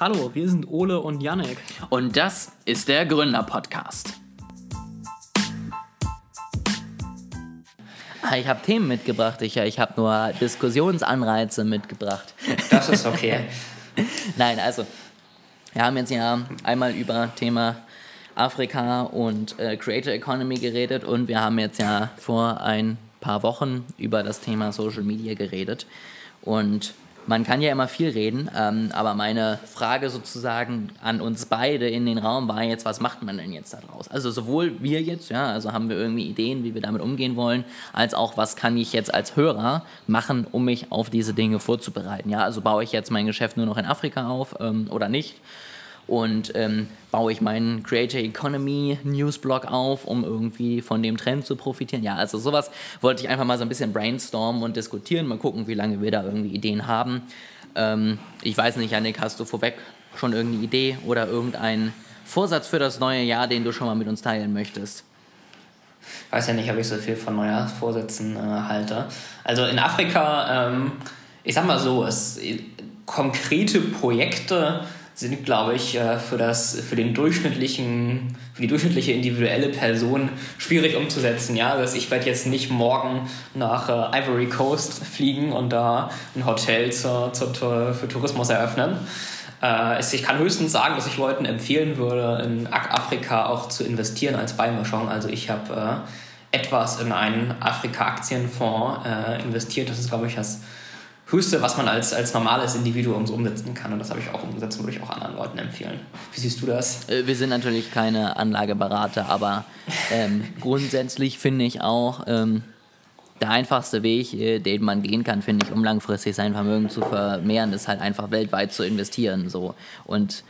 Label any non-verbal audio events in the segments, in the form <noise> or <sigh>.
Hallo, wir sind Ole und Yannick. Und das ist der Gründer-Podcast. Ich habe Themen mitgebracht, ich, ich habe nur Diskussionsanreize mitgebracht. Das ist okay. <laughs> Nein, also, wir haben jetzt ja einmal über Thema Afrika und äh, Creator Economy geredet und wir haben jetzt ja vor ein paar Wochen über das Thema Social Media geredet. Und man kann ja immer viel reden, ähm, aber meine Frage sozusagen an uns beide in den Raum war jetzt, was macht man denn jetzt daraus? Also sowohl wir jetzt, ja, also haben wir irgendwie Ideen, wie wir damit umgehen wollen, als auch, was kann ich jetzt als Hörer machen, um mich auf diese Dinge vorzubereiten? Ja, also baue ich jetzt mein Geschäft nur noch in Afrika auf ähm, oder nicht? Und ähm, baue ich meinen Creator Economy Newsblog auf, um irgendwie von dem Trend zu profitieren. Ja, also sowas wollte ich einfach mal so ein bisschen brainstormen und diskutieren, mal gucken, wie lange wir da irgendwie Ideen haben. Ähm, ich weiß nicht, Janik, hast du vorweg schon irgendeine Idee oder irgendeinen Vorsatz für das neue Jahr, den du schon mal mit uns teilen möchtest? Ich weiß ja nicht, ob ich so viel von Neujahrsvorsätzen äh, halte. Also in Afrika, ähm, ich sag mal so, es, konkrete Projekte sind, glaube ich, äh, für, das, für, den durchschnittlichen, für die durchschnittliche individuelle Person schwierig umzusetzen. Ja? Also ich werde jetzt nicht morgen nach äh, Ivory Coast fliegen und da ein Hotel zur, zur, für Tourismus eröffnen. Äh, ich kann höchstens sagen, dass ich Leuten empfehlen würde, in Afrika auch zu investieren als Beimischung. Also ich habe etwas in einen Afrika-Aktienfonds investiert. Das ist, glaube ich, das Höchste, was man als, als normales Individuum so umsetzen kann. Und das habe ich auch umgesetzt und würde ich auch anderen Leuten empfehlen. Wie siehst du das? Äh, wir sind natürlich keine Anlageberater, aber ähm, <laughs> grundsätzlich finde ich auch, ähm, der einfachste Weg, äh, den man gehen kann, finde ich, um langfristig sein Vermögen zu vermehren, ist halt einfach weltweit zu investieren. So. Und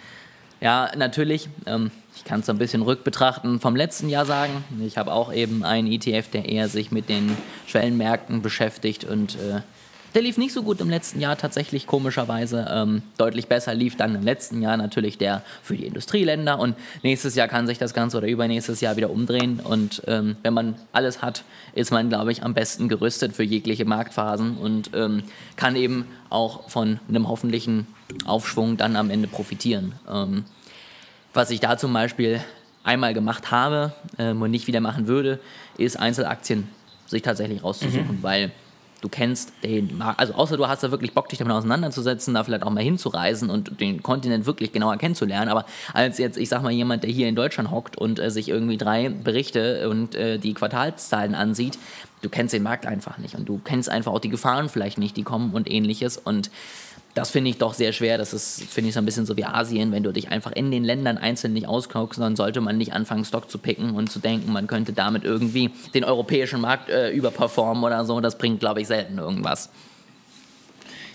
ja, natürlich, ähm, ich kann es so ein bisschen rückbetrachten vom letzten Jahr sagen. Ich habe auch eben einen ETF, der eher sich mit den Schwellenmärkten beschäftigt und äh, der lief nicht so gut im letzten Jahr, tatsächlich komischerweise. Ähm, deutlich besser lief dann im letzten Jahr natürlich der für die Industrieländer. Und nächstes Jahr kann sich das Ganze oder übernächstes Jahr wieder umdrehen. Und ähm, wenn man alles hat, ist man, glaube ich, am besten gerüstet für jegliche Marktphasen und ähm, kann eben auch von einem hoffentlichen Aufschwung dann am Ende profitieren. Ähm, was ich da zum Beispiel einmal gemacht habe ähm, und nicht wieder machen würde, ist Einzelaktien sich tatsächlich rauszusuchen, mhm. weil du kennst den Markt, also außer du hast da wirklich Bock, dich damit auseinanderzusetzen, da vielleicht auch mal hinzureisen und den Kontinent wirklich genauer kennenzulernen, aber als jetzt, ich sag mal, jemand, der hier in Deutschland hockt und äh, sich irgendwie drei Berichte und äh, die Quartalszahlen ansieht, du kennst den Markt einfach nicht. Und du kennst einfach auch die Gefahren vielleicht nicht, die kommen und ähnliches. Und das finde ich doch sehr schwer. Das ist, finde ich, so ein bisschen so wie Asien. Wenn du dich einfach in den Ländern einzeln nicht auskaukst, dann sollte man nicht anfangen, Stock zu picken und zu denken, man könnte damit irgendwie den europäischen Markt äh, überperformen oder so. Das bringt, glaube ich, selten irgendwas.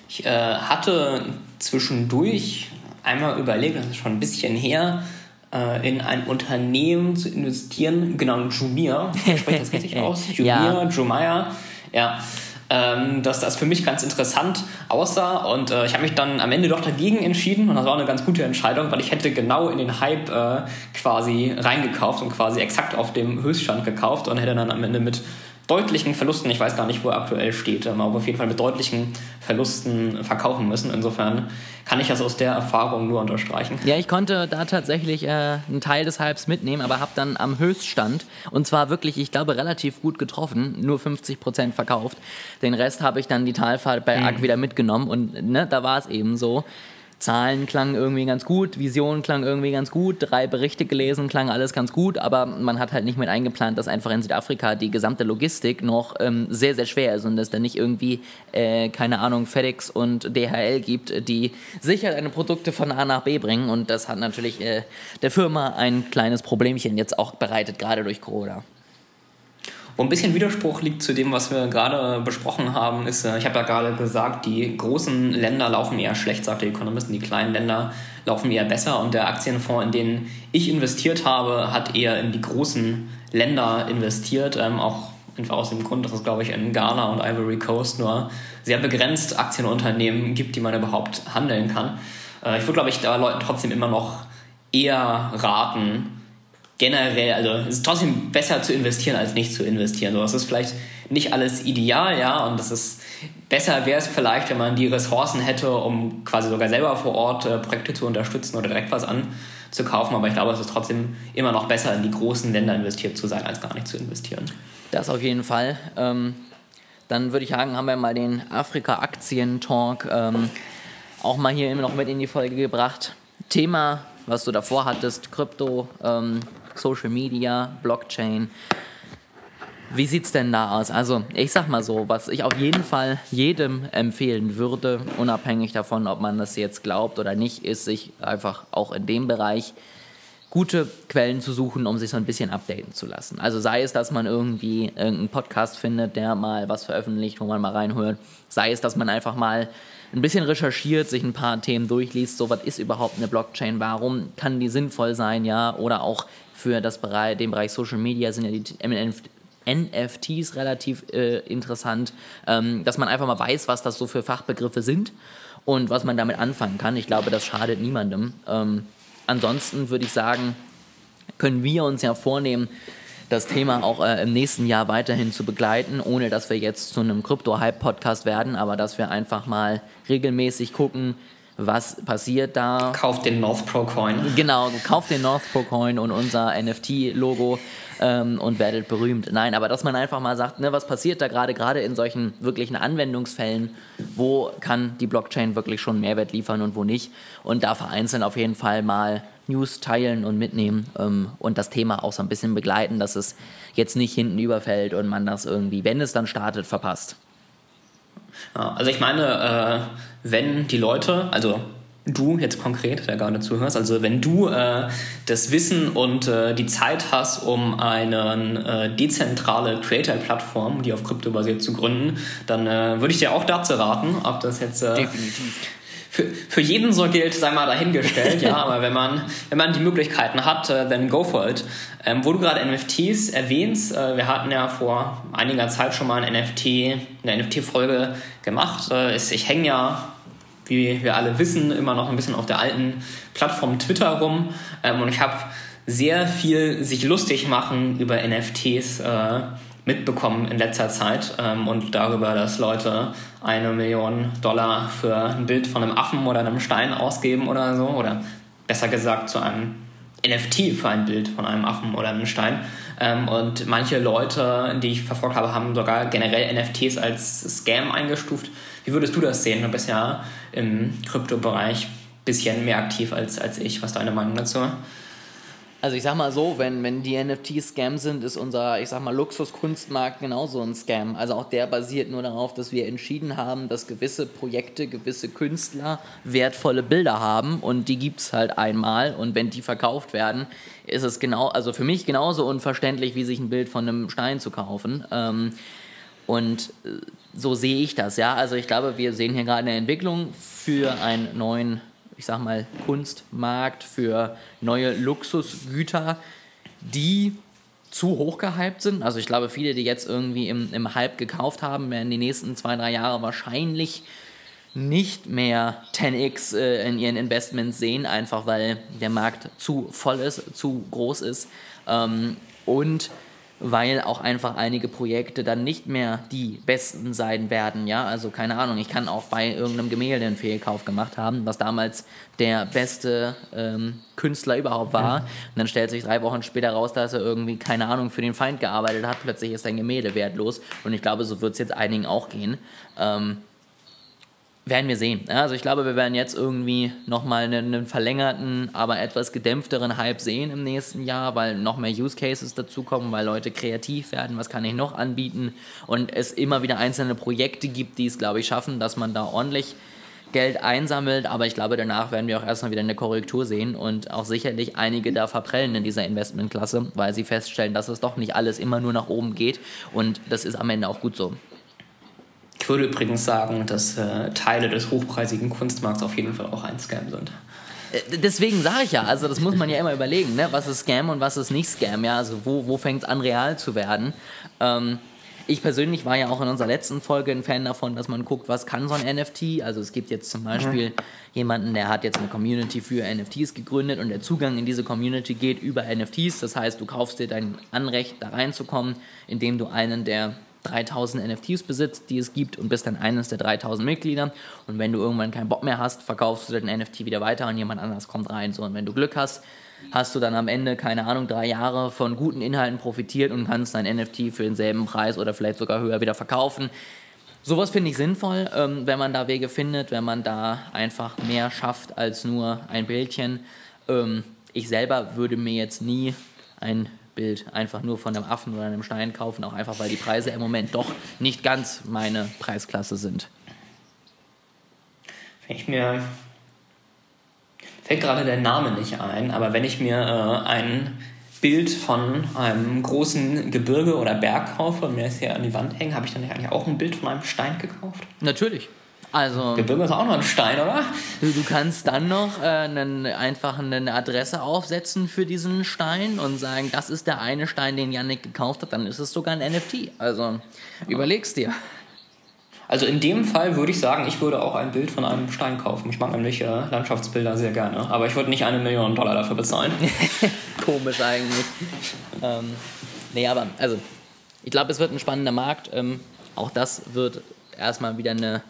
Ich äh, hatte zwischendurch einmal überlegt, das ist schon ein bisschen her, äh, in ein Unternehmen zu investieren, genau, Jumia. Ich spreche das richtig <laughs> aus? Jumia, ja. Jumia. Ja ähm, dass das für mich ganz interessant aussah. Und äh, ich habe mich dann am Ende doch dagegen entschieden. Und das war eine ganz gute Entscheidung, weil ich hätte genau in den Hype äh, quasi reingekauft und quasi exakt auf dem Höchststand gekauft und hätte dann am Ende mit deutlichen Verlusten, ich weiß gar nicht, wo er aktuell steht, aber auf jeden Fall mit deutlichen Verlusten verkaufen müssen. Insofern kann ich das aus der Erfahrung nur unterstreichen. Ja, ich konnte da tatsächlich äh, einen Teil des Hypes mitnehmen, aber habe dann am Höchststand und zwar wirklich, ich glaube, relativ gut getroffen, nur 50 Prozent verkauft. Den Rest habe ich dann die Talfahrt bei ARC mhm. wieder mitgenommen und ne, da war es eben so. Zahlen klangen irgendwie ganz gut, Visionen klangen irgendwie ganz gut, drei Berichte gelesen, klang alles ganz gut, aber man hat halt nicht mit eingeplant, dass einfach in Südafrika die gesamte Logistik noch ähm, sehr, sehr schwer ist und dass da nicht irgendwie, äh, keine Ahnung, FedEx und DHL gibt, die sicher deine Produkte von A nach B bringen und das hat natürlich äh, der Firma ein kleines Problemchen jetzt auch bereitet, gerade durch Corona. Wo ein bisschen Widerspruch liegt zu dem, was wir gerade besprochen haben, ist, äh, ich habe ja gerade gesagt, die großen Länder laufen eher schlecht, sagt der Ökonomisten, die kleinen Länder laufen eher besser und der Aktienfonds, in den ich investiert habe, hat eher in die großen Länder investiert, ähm, auch einfach aus dem Grund, dass es, glaube ich, in Ghana und Ivory Coast nur sehr begrenzt Aktienunternehmen gibt, die man überhaupt handeln kann. Äh, ich würde, glaube ich, da Leuten trotzdem immer noch eher raten, generell, also es ist trotzdem besser zu investieren als nicht zu investieren. So, das ist vielleicht nicht alles ideal, ja, und das ist besser wäre es vielleicht, wenn man die Ressourcen hätte, um quasi sogar selber vor Ort äh, Projekte zu unterstützen oder direkt was anzukaufen. Aber ich glaube, es ist trotzdem immer noch besser, in die großen Länder investiert zu sein, als gar nicht zu investieren. Das auf jeden Fall. Ähm, dann würde ich sagen, haben wir mal den Afrika-Aktien-Talk ähm, auch mal hier immer noch mit in die Folge gebracht. Thema, was du davor hattest, Krypto, ähm, Social Media, Blockchain. Wie sieht es denn da aus? Also, ich sag mal so, was ich auf jeden Fall jedem empfehlen würde, unabhängig davon, ob man das jetzt glaubt oder nicht, ist, sich einfach auch in dem Bereich gute Quellen zu suchen, um sich so ein bisschen updaten zu lassen. Also sei es, dass man irgendwie irgendeinen Podcast findet, der mal was veröffentlicht, wo man mal reinhört, sei es, dass man einfach mal ein bisschen recherchiert, sich ein paar Themen durchliest, so was ist überhaupt eine Blockchain, warum kann die sinnvoll sein, ja, oder auch für das Bereich, den Bereich Social Media sind ja die NFTs relativ äh, interessant, ähm, dass man einfach mal weiß, was das so für Fachbegriffe sind und was man damit anfangen kann. Ich glaube, das schadet niemandem. Ähm, ansonsten würde ich sagen, können wir uns ja vornehmen, das Thema auch äh, im nächsten Jahr weiterhin zu begleiten, ohne dass wir jetzt zu einem Krypto-Hype-Podcast werden, aber dass wir einfach mal regelmäßig gucken, was passiert da. Kauft den North Pro Coin. Genau, kauft den North Pro Coin und unser NFT-Logo ähm, und werdet berühmt. Nein, aber dass man einfach mal sagt, ne, was passiert da gerade, gerade in solchen wirklichen Anwendungsfällen, wo kann die Blockchain wirklich schon Mehrwert liefern und wo nicht. Und da vereinzelt auf jeden Fall mal News teilen und mitnehmen ähm, und das Thema auch so ein bisschen begleiten, dass es jetzt nicht hinten überfällt und man das irgendwie, wenn es dann startet, verpasst. Also ich meine, äh, wenn die Leute, also du jetzt konkret, der gerade zuhörst, also wenn du äh, das Wissen und äh, die Zeit hast, um eine äh, dezentrale Creator-Plattform, die auf Krypto basiert, zu gründen, dann äh, würde ich dir auch dazu raten, ob das jetzt äh, Definitiv. Für, für jeden so gilt, sei mal dahingestellt, ja, <laughs> aber wenn man, wenn man die Möglichkeiten hat, äh, dann go for it. Ähm, wo du gerade NFTs erwähnst, äh, wir hatten ja vor einiger Zeit schon mal ein NFT, eine NFT-Folge gemacht. Äh, ich hänge ja wie wir alle wissen, immer noch ein bisschen auf der alten Plattform Twitter rum. Ähm, und ich habe sehr viel sich lustig machen über NFTs äh, mitbekommen in letzter Zeit ähm, und darüber, dass Leute eine Million Dollar für ein Bild von einem Affen oder einem Stein ausgeben oder so. Oder besser gesagt zu einem NFT für ein Bild von einem Affen oder einem Stein. Ähm, und manche Leute, die ich verfolgt habe, haben sogar generell NFTs als Scam eingestuft. Wie würdest du das sehen? Du bist ja im Kryptobereich ein bisschen mehr aktiv als, als ich. Was ist deine Meinung dazu? Also ich sag mal so, wenn, wenn die NFTs Scam sind, ist unser, ich sag mal, Luxuskunstmarkt genauso ein Scam. Also auch der basiert nur darauf, dass wir entschieden haben, dass gewisse Projekte, gewisse Künstler wertvolle Bilder haben und die gibt es halt einmal und wenn die verkauft werden, ist es genau, also für mich genauso unverständlich, wie sich ein Bild von einem Stein zu kaufen. Ähm, und äh, so sehe ich das, ja. Also ich glaube, wir sehen hier gerade eine Entwicklung für einen neuen, ich sag mal, Kunstmarkt, für neue Luxusgüter, die zu hoch gehypt sind. Also ich glaube, viele, die jetzt irgendwie im, im Hype gekauft haben, werden die nächsten zwei, drei Jahre wahrscheinlich nicht mehr 10x äh, in ihren Investments sehen, einfach weil der Markt zu voll ist, zu groß ist. Ähm, und weil auch einfach einige Projekte dann nicht mehr die besten sein werden. Ja, also keine Ahnung, ich kann auch bei irgendeinem Gemälde einen Fehlkauf gemacht haben, was damals der beste ähm, Künstler überhaupt war. Mhm. Und dann stellt sich drei Wochen später raus, dass er irgendwie, keine Ahnung, für den Feind gearbeitet hat. Plötzlich ist sein Gemälde wertlos. Und ich glaube, so wird es jetzt einigen auch gehen. Ähm, werden wir sehen. Also ich glaube, wir werden jetzt irgendwie nochmal einen, einen verlängerten, aber etwas gedämpfteren Hype sehen im nächsten Jahr, weil noch mehr Use Cases dazukommen, weil Leute kreativ werden, was kann ich noch anbieten und es immer wieder einzelne Projekte gibt, die es, glaube ich, schaffen, dass man da ordentlich Geld einsammelt, aber ich glaube, danach werden wir auch erstmal wieder eine Korrektur sehen und auch sicherlich einige da verprellen in dieser Investmentklasse, weil sie feststellen, dass es doch nicht alles immer nur nach oben geht und das ist am Ende auch gut so. Ich würde übrigens sagen, dass äh, Teile des hochpreisigen Kunstmarkts auf jeden Fall auch ein Scam sind. Äh, deswegen sage ich ja, also das muss man ja immer überlegen, ne? was ist Scam und was ist nicht Scam. Ja? Also wo, wo fängt es an, real zu werden? Ähm, ich persönlich war ja auch in unserer letzten Folge ein Fan davon, dass man guckt, was kann so ein NFT. Also es gibt jetzt zum Beispiel mhm. jemanden, der hat jetzt eine Community für NFTs gegründet und der Zugang in diese Community geht über NFTs. Das heißt, du kaufst dir dein Anrecht, da reinzukommen, indem du einen der 3000 NFTs besitzt, die es gibt und bist dann eines der 3000 Mitglieder. Und wenn du irgendwann keinen Bock mehr hast, verkaufst du den NFT wieder weiter und jemand anderes kommt rein. So, und wenn du Glück hast, hast du dann am Ende, keine Ahnung, drei Jahre von guten Inhalten profitiert und kannst dein NFT für denselben Preis oder vielleicht sogar höher wieder verkaufen. Sowas finde ich sinnvoll, ähm, wenn man da Wege findet, wenn man da einfach mehr schafft als nur ein Bildchen. Ähm, ich selber würde mir jetzt nie ein Bild einfach nur von einem Affen oder einem Stein kaufen, auch einfach weil die Preise im Moment doch nicht ganz meine Preisklasse sind. Wenn ich mir fällt gerade der Name nicht ein, aber wenn ich mir äh, ein Bild von einem großen Gebirge oder Berg kaufe und mir das hier an die Wand hängen, habe ich dann eigentlich auch ein Bild von einem Stein gekauft? Natürlich. Also, Gebirge ist auch noch ein Stein, oder? Du, du kannst dann noch äh, einen, einfach eine Adresse aufsetzen für diesen Stein und sagen, das ist der eine Stein, den Yannick gekauft hat, dann ist es sogar ein NFT. Also überlegst dir. Also in dem Fall würde ich sagen, ich würde auch ein Bild von einem Stein kaufen. Ich mag nämlich äh, Landschaftsbilder sehr gerne. Aber ich würde nicht eine Million Dollar dafür bezahlen. <laughs> Komisch eigentlich. ähm, nee, aber also ich glaube, es wird ein spannender Markt. Ähm, auch das wird erstmal wieder eine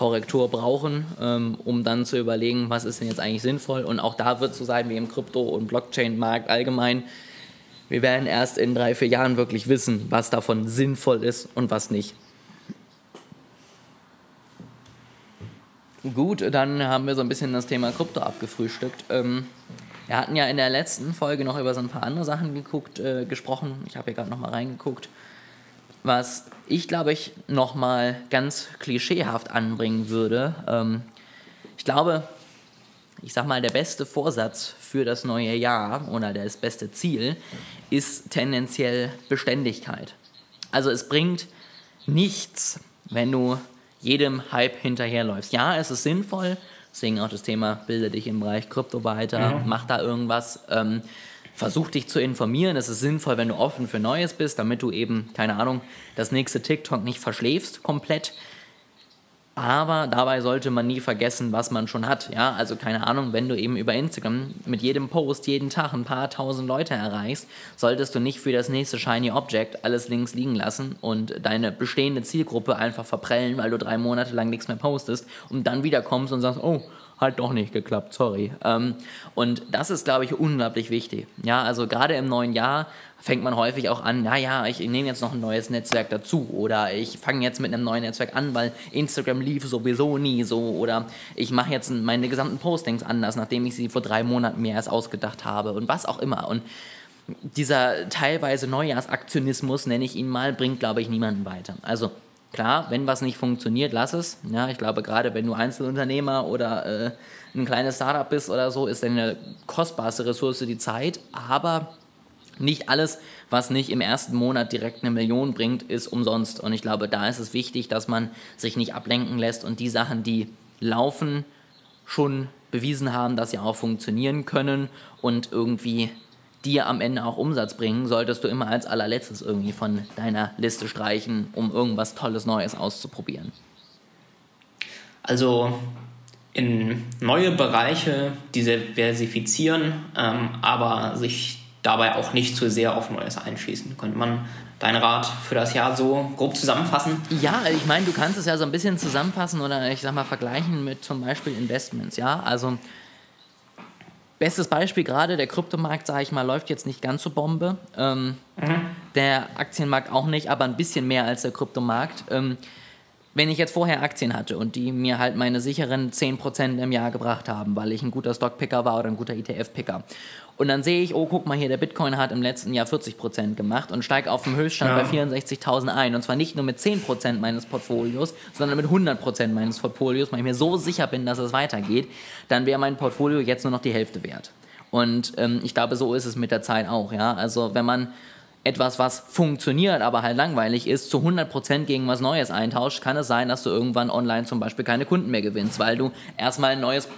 Korrektur brauchen, ähm, um dann zu überlegen, was ist denn jetzt eigentlich sinnvoll. Und auch da wird so sein wie im Krypto- und Blockchain-Markt allgemein. Wir werden erst in drei, vier Jahren wirklich wissen, was davon sinnvoll ist und was nicht. Gut, dann haben wir so ein bisschen das Thema Krypto abgefrühstückt. Ähm, wir hatten ja in der letzten Folge noch über so ein paar andere Sachen geguckt, äh, gesprochen. Ich habe hier gerade noch mal reingeguckt. Was ich, glaube ich, noch mal ganz klischeehaft anbringen würde. Ähm, ich glaube, ich sag mal, der beste Vorsatz für das neue Jahr oder das beste Ziel ist tendenziell Beständigkeit. Also es bringt nichts, wenn du jedem Hype hinterherläufst. Ja, es ist sinnvoll, deswegen auch das Thema, bilde dich im Bereich Krypto weiter, mhm. mach da irgendwas, ähm, versuch dich zu informieren. Es ist sinnvoll, wenn du offen für Neues bist, damit du eben, keine Ahnung, das nächste TikTok nicht verschläfst komplett. Aber dabei sollte man nie vergessen, was man schon hat. Ja, also keine Ahnung, wenn du eben über Instagram mit jedem Post jeden Tag ein paar tausend Leute erreichst, solltest du nicht für das nächste Shiny Object alles links liegen lassen und deine bestehende Zielgruppe einfach verprellen, weil du drei Monate lang nichts mehr postest und dann wiederkommst und sagst, oh, hat doch nicht geklappt, sorry. Ähm, und das ist, glaube ich, unglaublich wichtig. Ja, also gerade im neuen Jahr fängt man häufig auch an, naja, ich nehme jetzt noch ein neues Netzwerk dazu oder ich fange jetzt mit einem neuen Netzwerk an, weil Instagram lief sowieso nie so oder ich mache jetzt meine gesamten Postings anders, nachdem ich sie vor drei Monaten mir erst ausgedacht habe und was auch immer. Und dieser teilweise Neujahrsaktionismus, nenne ich ihn mal, bringt, glaube ich, niemanden weiter. Also klar, wenn was nicht funktioniert, lass es. Ja, ich glaube, gerade wenn du Einzelunternehmer oder äh, ein kleines Startup bist oder so, ist deine kostbarste Ressource die Zeit, aber nicht alles, was nicht im ersten Monat direkt eine Million bringt, ist umsonst. Und ich glaube, da ist es wichtig, dass man sich nicht ablenken lässt und die Sachen, die laufen, schon bewiesen haben, dass sie auch funktionieren können und irgendwie dir am Ende auch Umsatz bringen, solltest du immer als allerletztes irgendwie von deiner Liste streichen, um irgendwas Tolles Neues auszuprobieren. Also in neue Bereiche diversifizieren, ähm, aber sich dabei auch nicht zu sehr auf Neues einschießen. Könnte man deinen Rat für das Jahr so grob zusammenfassen? Ja, ich meine, du kannst es ja so ein bisschen zusammenfassen oder ich sag mal vergleichen mit zum Beispiel Investments. Ja, also bestes Beispiel gerade, der Kryptomarkt, sage ich mal, läuft jetzt nicht ganz so Bombe. Ähm, mhm. Der Aktienmarkt auch nicht, aber ein bisschen mehr als der Kryptomarkt. Ähm, wenn ich jetzt vorher Aktien hatte und die mir halt meine sicheren 10% im Jahr gebracht haben, weil ich ein guter Stockpicker war oder ein guter ETF-Picker und dann sehe ich, oh, guck mal hier, der Bitcoin hat im letzten Jahr 40% gemacht und steigt auf dem Höchststand ja. bei 64.000 ein. Und zwar nicht nur mit 10% meines Portfolios, sondern mit 100% meines Portfolios, weil ich mir so sicher bin, dass es weitergeht, dann wäre mein Portfolio jetzt nur noch die Hälfte wert. Und ähm, ich glaube, so ist es mit der Zeit auch. Ja? Also wenn man etwas, was funktioniert, aber halt langweilig ist, zu 100% gegen was Neues eintauscht, kann es sein, dass du irgendwann online zum Beispiel keine Kunden mehr gewinnst, weil du erstmal ein neues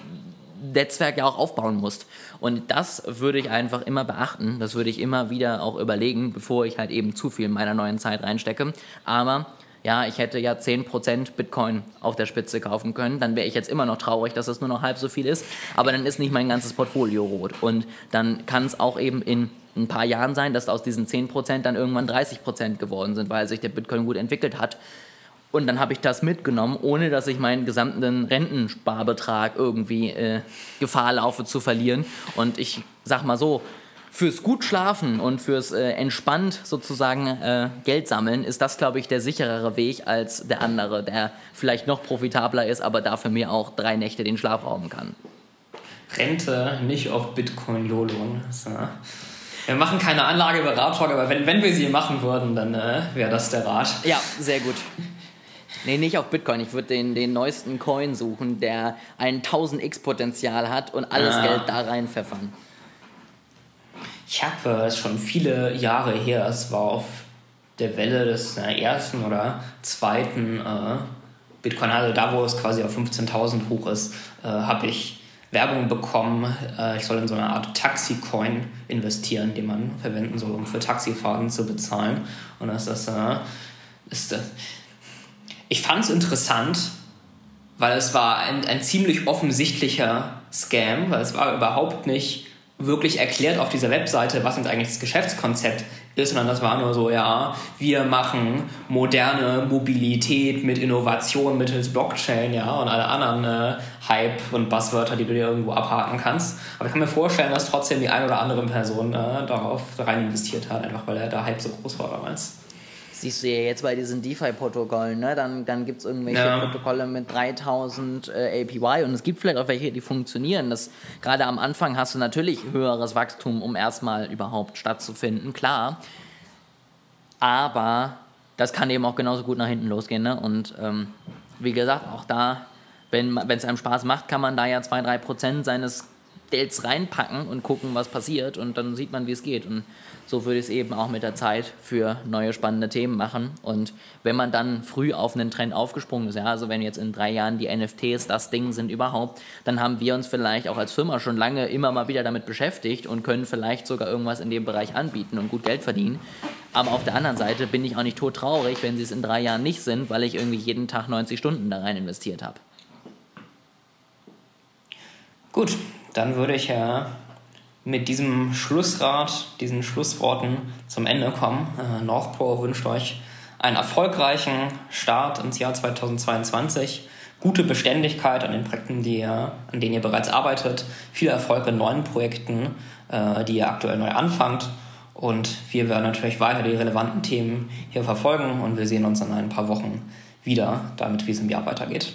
Netzwerk ja auch aufbauen musst. Und das würde ich einfach immer beachten. Das würde ich immer wieder auch überlegen, bevor ich halt eben zu viel in meiner neuen Zeit reinstecke. Aber ja, ich hätte ja 10% Bitcoin auf der Spitze kaufen können, dann wäre ich jetzt immer noch traurig, dass es nur noch halb so viel ist, aber dann ist nicht mein ganzes Portfolio rot. Und dann kann es auch eben in ein paar Jahren sein, dass aus diesen 10% dann irgendwann 30% geworden sind, weil sich der Bitcoin gut entwickelt hat. Und dann habe ich das mitgenommen, ohne dass ich meinen gesamten Rentensparbetrag irgendwie äh, Gefahr laufe zu verlieren. Und ich sag mal so, fürs gut schlafen und fürs äh, entspannt sozusagen äh, Geld sammeln ist das, glaube ich, der sicherere Weg als der andere, der vielleicht noch profitabler ist, aber dafür mir auch drei Nächte den Schlaf rauben kann. Rente nicht auf Bitcoin YOLO. So. Wir machen keine Anlageberatung, aber wenn, wenn wir sie machen würden, dann äh, wäre das der Rat. Ja, sehr gut. Nee, nicht auf Bitcoin. Ich würde den, den neuesten Coin suchen, der ein 1000x-Potenzial hat und alles ah. Geld da rein pfeffern. Ich habe es schon viele Jahre her, es war auf der Welle des äh, ersten oder zweiten äh, Bitcoin, also da, wo es quasi auf 15.000 hoch ist, äh, habe ich Werbung bekommen, äh, ich soll in so eine Art Taxi-Coin investieren, den man verwenden soll, um für Taxifahrten zu bezahlen. Und das ist, äh, ist ich fand es interessant, weil es war ein, ein ziemlich offensichtlicher Scam, weil es war überhaupt nicht wirklich erklärt auf dieser Webseite, was jetzt eigentlich das Geschäftskonzept ist, sondern das war nur so, ja, wir machen moderne Mobilität mit Innovation mittels Blockchain, ja, und alle anderen äh, Hype und Buzzwörter, die du dir irgendwo abhaken kannst. Aber ich kann mir vorstellen, dass trotzdem die eine oder andere Person äh, darauf rein investiert hat, einfach weil der Hype so groß war damals siehst du ja jetzt bei diesen DeFi-Protokollen, ne? dann, dann gibt es irgendwelche ja. Protokolle mit 3000 äh, APY und es gibt vielleicht auch welche, die funktionieren. Das, gerade am Anfang hast du natürlich höheres Wachstum, um erstmal überhaupt stattzufinden, klar. Aber das kann eben auch genauso gut nach hinten losgehen. Ne? Und ähm, wie gesagt, auch da, wenn es einem Spaß macht, kann man da ja 2-3% seines Gelds reinpacken und gucken, was passiert und dann sieht man, wie es geht. Und so würde ich es eben auch mit der Zeit für neue spannende Themen machen. Und wenn man dann früh auf einen Trend aufgesprungen ist, ja, also wenn jetzt in drei Jahren die NFTs das Ding sind überhaupt, dann haben wir uns vielleicht auch als Firma schon lange immer mal wieder damit beschäftigt und können vielleicht sogar irgendwas in dem Bereich anbieten und gut Geld verdienen. Aber auf der anderen Seite bin ich auch nicht tot traurig, wenn sie es in drei Jahren nicht sind, weil ich irgendwie jeden Tag 90 Stunden da rein investiert habe. Gut, dann würde ich ja mit diesem Schlussrat, diesen Schlussworten zum Ende kommen. Äh, Northpro wünscht euch einen erfolgreichen Start ins Jahr 2022, gute Beständigkeit an den Projekten, die ihr, an denen ihr bereits arbeitet, viel Erfolg in neuen Projekten, äh, die ihr aktuell neu anfangt. Und wir werden natürlich weiter die relevanten Themen hier verfolgen und wir sehen uns in ein paar Wochen wieder, damit wie es im Jahr weitergeht.